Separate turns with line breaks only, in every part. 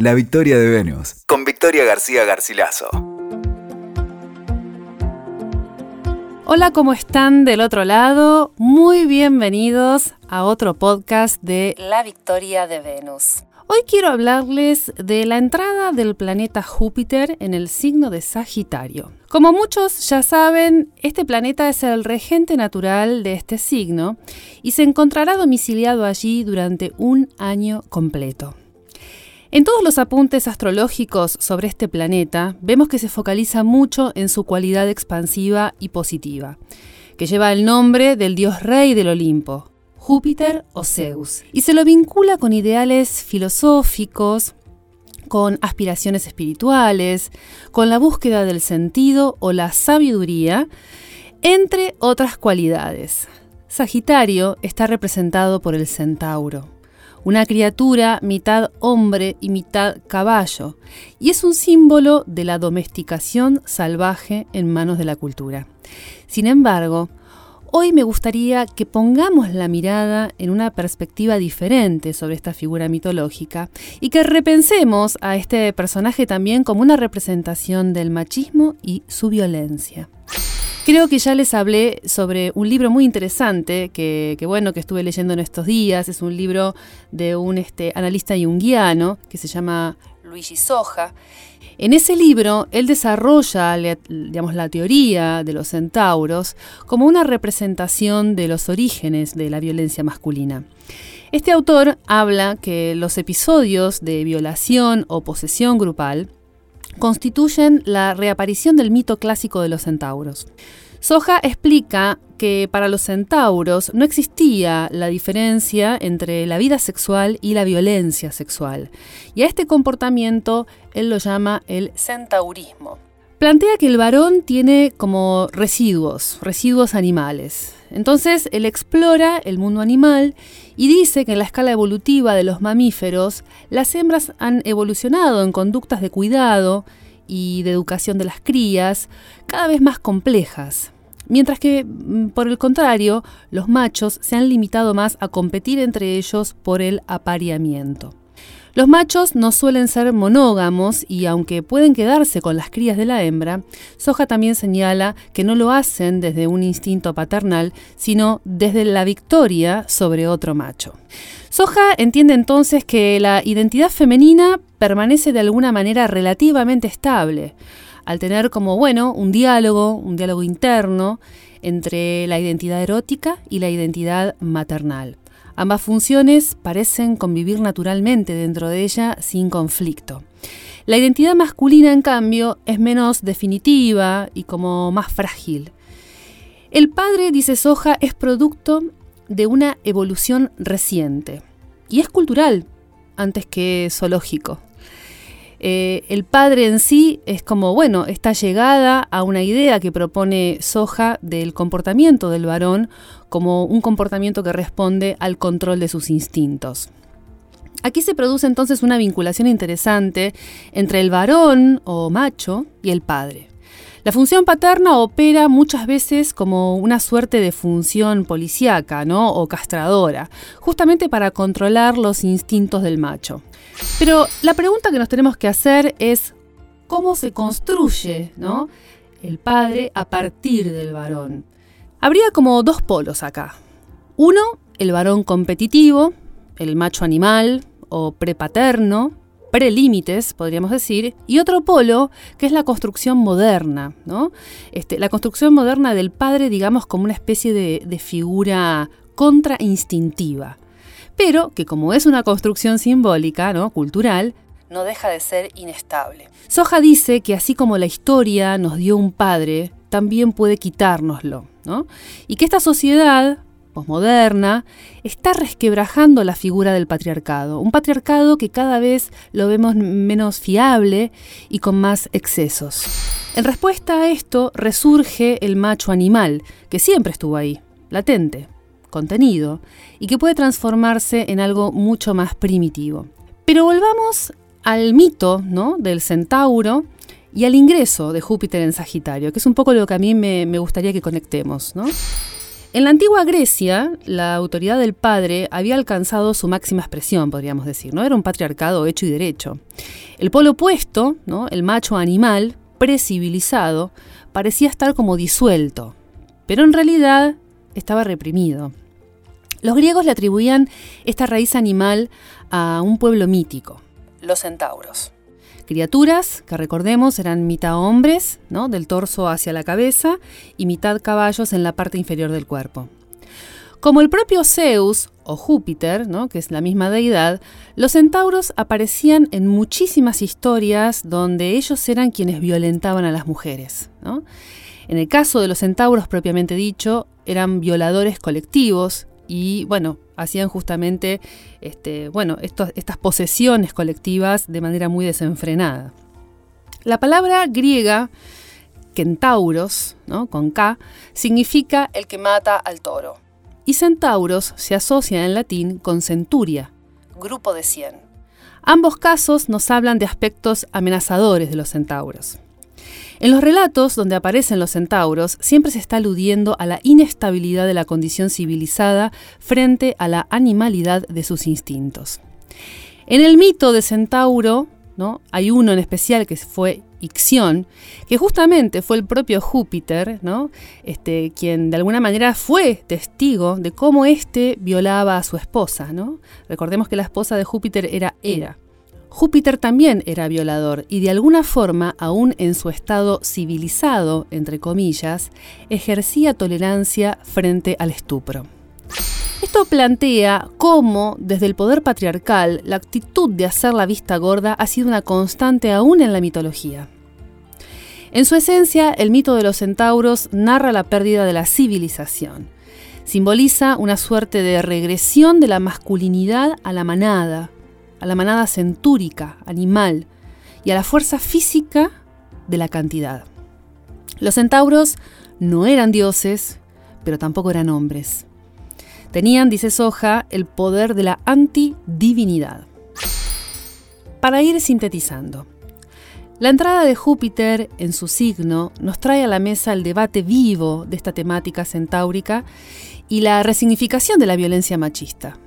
La victoria de Venus, con Victoria García Garcilaso.
Hola, ¿cómo están del otro lado? Muy bienvenidos a otro podcast de La victoria de Venus. Hoy quiero hablarles de la entrada del planeta Júpiter en el signo de Sagitario. Como muchos ya saben, este planeta es el regente natural de este signo y se encontrará domiciliado allí durante un año completo. En todos los apuntes astrológicos sobre este planeta vemos que se focaliza mucho en su cualidad expansiva y positiva, que lleva el nombre del dios rey del Olimpo, Júpiter o Zeus, y se lo vincula con ideales filosóficos, con aspiraciones espirituales, con la búsqueda del sentido o la sabiduría, entre otras cualidades. Sagitario está representado por el centauro, una criatura mitad hombre y mitad caballo, y es un símbolo de la domesticación salvaje en manos de la cultura. Sin embargo, Hoy me gustaría que pongamos la mirada en una perspectiva diferente sobre esta figura mitológica y que repensemos a este personaje también como una representación del machismo y su violencia. Creo que ya les hablé sobre un libro muy interesante que, bueno que estuve leyendo en estos días. Es un libro de un este, analista junguiano que se llama Luigi Soja en ese libro, él desarrolla digamos, la teoría de los centauros como una representación de los orígenes de la violencia masculina. Este autor habla que los episodios de violación o posesión grupal constituyen la reaparición del mito clásico de los centauros. Soja explica que para los centauros no existía la diferencia entre la vida sexual y la violencia sexual, y a este comportamiento él lo llama el centaurismo. Plantea que el varón tiene como residuos, residuos animales. Entonces él explora el mundo animal y dice que en la escala evolutiva de los mamíferos, las hembras han evolucionado en conductas de cuidado y de educación de las crías cada vez más complejas, mientras que, mm, por el contrario, los machos se han limitado más a competir entre ellos por el apareamiento. Los machos no suelen ser monógamos y aunque pueden quedarse con las crías de la hembra, Soja también señala que no lo hacen desde un instinto paternal, sino desde la victoria sobre otro macho. Soja entiende entonces que la identidad femenina permanece de alguna manera relativamente estable, al tener como, bueno, un diálogo, un diálogo interno entre la identidad erótica y la identidad maternal. Ambas funciones parecen convivir naturalmente dentro de ella sin conflicto. La identidad masculina, en cambio, es menos definitiva y como más frágil. El padre, dice Soja, es producto de una evolución reciente y es cultural antes que zoológico. Eh, el padre en sí es como, bueno, está llegada a una idea que propone Soja del comportamiento del varón como un comportamiento que responde al control de sus instintos. Aquí se produce entonces una vinculación interesante entre el varón o macho y el padre. La función paterna opera muchas veces como una suerte de función policíaca ¿no? o castradora, justamente para controlar los instintos del macho. Pero la pregunta que nos tenemos que hacer es cómo se construye ¿no? el padre a partir del varón. Habría como dos polos acá. Uno, el varón competitivo, el macho animal o prepaterno, prelímites, podríamos decir, y otro polo que es la construcción moderna, ¿no? Este, la construcción moderna del padre, digamos, como una especie de, de figura contrainstintiva, pero que como es una construcción simbólica, ¿no? cultural, no deja de ser inestable. Soja dice que así como la historia nos dio un padre, también puede quitárnoslo, ¿no? Y que esta sociedad, moderna está resquebrajando la figura del patriarcado, un patriarcado que cada vez lo vemos menos fiable y con más excesos. En respuesta a esto resurge el macho animal, que siempre estuvo ahí, latente, contenido, y que puede transformarse en algo mucho más primitivo. Pero volvamos al mito ¿no? del centauro y al ingreso de Júpiter en Sagitario, que es un poco lo que a mí me, me gustaría que conectemos. ¿no? En la antigua Grecia, la autoridad del padre había alcanzado su máxima expresión, podríamos decir, ¿no? Era un patriarcado hecho y derecho. El polo opuesto, ¿no? el macho animal, precivilizado, parecía estar como disuelto, pero en realidad estaba reprimido. Los griegos le atribuían esta raíz animal a un pueblo mítico, los centauros. Criaturas que recordemos eran mitad hombres, ¿no? del torso hacia la cabeza, y mitad caballos en la parte inferior del cuerpo. Como el propio Zeus o Júpiter, ¿no? que es la misma deidad, los centauros aparecían en muchísimas historias donde ellos eran quienes violentaban a las mujeres. En el caso de los centauros propiamente dicho, eran violadores colectivos y bueno, hacían justamente este, bueno, estas posesiones colectivas de manera muy desenfrenada. La palabra griega centauros, ¿no? con K, significa el que mata al toro. Y centauros se asocia en latín con centuria, grupo de cien. Ambos casos nos hablan de aspectos amenazadores de los centauros. En los relatos donde aparecen los centauros siempre se está aludiendo a la inestabilidad de la condición civilizada frente a la animalidad de sus instintos. En el mito de Centauro, ¿no? hay uno en especial que fue Ixión, que justamente fue el propio Júpiter, ¿no? este, quien de alguna manera fue testigo de cómo éste violaba a su esposa. ¿no? Recordemos que la esposa de Júpiter era Hera. Júpiter también era violador y de alguna forma, aún en su estado civilizado, entre comillas, ejercía tolerancia frente al estupro. Esto plantea cómo, desde el poder patriarcal, la actitud de hacer la vista gorda ha sido una constante aún en la mitología. En su esencia, el mito de los centauros narra la pérdida de la civilización. Simboliza una suerte de regresión de la masculinidad a la manada, a la manada centúrica, animal, y a la fuerza física de la cantidad. Los centauros no eran dioses, pero tampoco eran hombres. Tenían, dice Soja, el poder de la antidivinidad. Para ir sintetizando, la entrada de Júpiter en su signo nos trae a la mesa el debate vivo de esta temática centáurica y la resignificación de la violencia machista.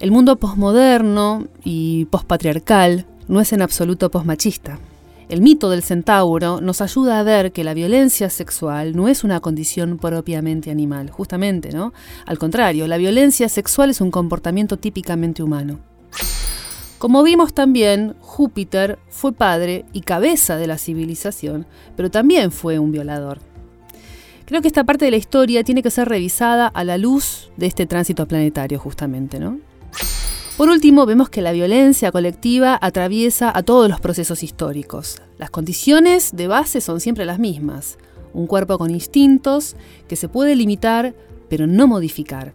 El mundo posmoderno y pospatriarcal no es en absoluto posmachista. El mito del centauro nos ayuda a ver que la violencia sexual no es una condición propiamente animal, justamente, ¿no? Al contrario, la violencia sexual es un comportamiento típicamente humano. Como vimos también, Júpiter fue padre y cabeza de la civilización, pero también fue un violador. Creo que esta parte de la historia tiene que ser revisada a la luz de este tránsito planetario, justamente, ¿no? Por último, vemos que la violencia colectiva atraviesa a todos los procesos históricos. Las condiciones de base son siempre las mismas. Un cuerpo con instintos que se puede limitar pero no modificar.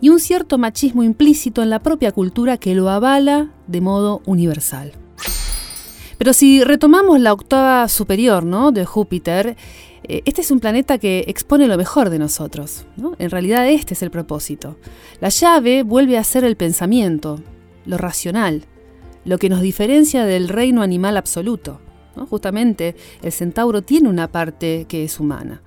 Y un cierto machismo implícito en la propia cultura que lo avala de modo universal. Pero si retomamos la octava superior ¿no? de Júpiter, eh, este es un planeta que expone lo mejor de nosotros. En realidad este es el propósito. La llave vuelve a ser el pensamiento, lo racional, lo que nos diferencia del reino animal absoluto. Justamente el centauro tiene una parte que es humana.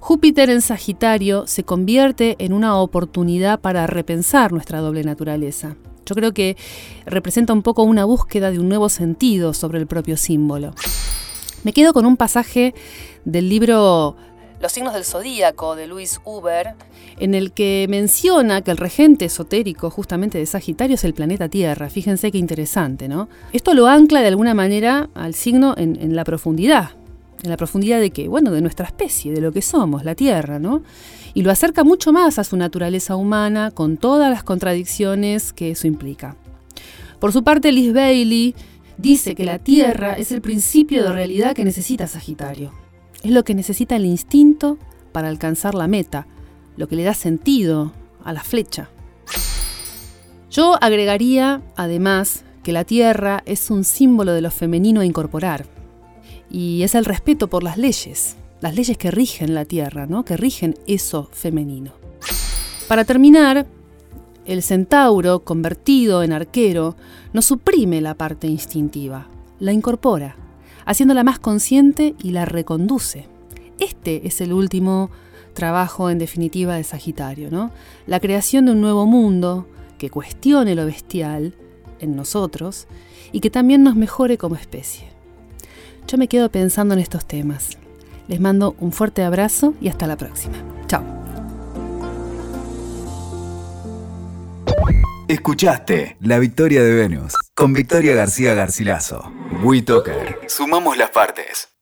Júpiter en Sagitario se convierte en una oportunidad para repensar nuestra doble naturaleza. Yo creo que representa un poco una búsqueda de un nuevo sentido sobre el propio símbolo. Me quedo con un pasaje del libro Los signos del zodíaco de Luis Huber, en el que menciona que el regente esotérico justamente de Sagitario es el planeta Tierra. Fíjense qué interesante, ¿no? Esto lo ancla de alguna manera al signo en, en la profundidad. ¿En la profundidad de qué? Bueno, de nuestra especie, de lo que somos, la Tierra, ¿no? Y lo acerca mucho más a su naturaleza humana, con todas las contradicciones que eso implica. Por su parte, Liz Bailey dice que la Tierra es el principio de realidad que necesita Sagitario. Es lo que necesita el instinto para alcanzar la meta, lo que le da sentido a la flecha. Yo agregaría, además, que la Tierra es un símbolo de lo femenino a incorporar. Y es el respeto por las leyes, las leyes que rigen la Tierra, ¿no? que rigen eso femenino. Para terminar, el centauro, convertido en arquero, no suprime la parte instintiva, la incorpora, haciéndola más consciente y la reconduce. Este es el último trabajo en definitiva de Sagitario, ¿no? La creación de un nuevo mundo que cuestione lo bestial en nosotros y que también nos mejore como especie. Yo me quedo pensando en estos temas. Les mando un fuerte abrazo y hasta la próxima. Chao.
Escuchaste La Victoria de Venus con Victoria García Garcilaso. WeToker. Sumamos las partes.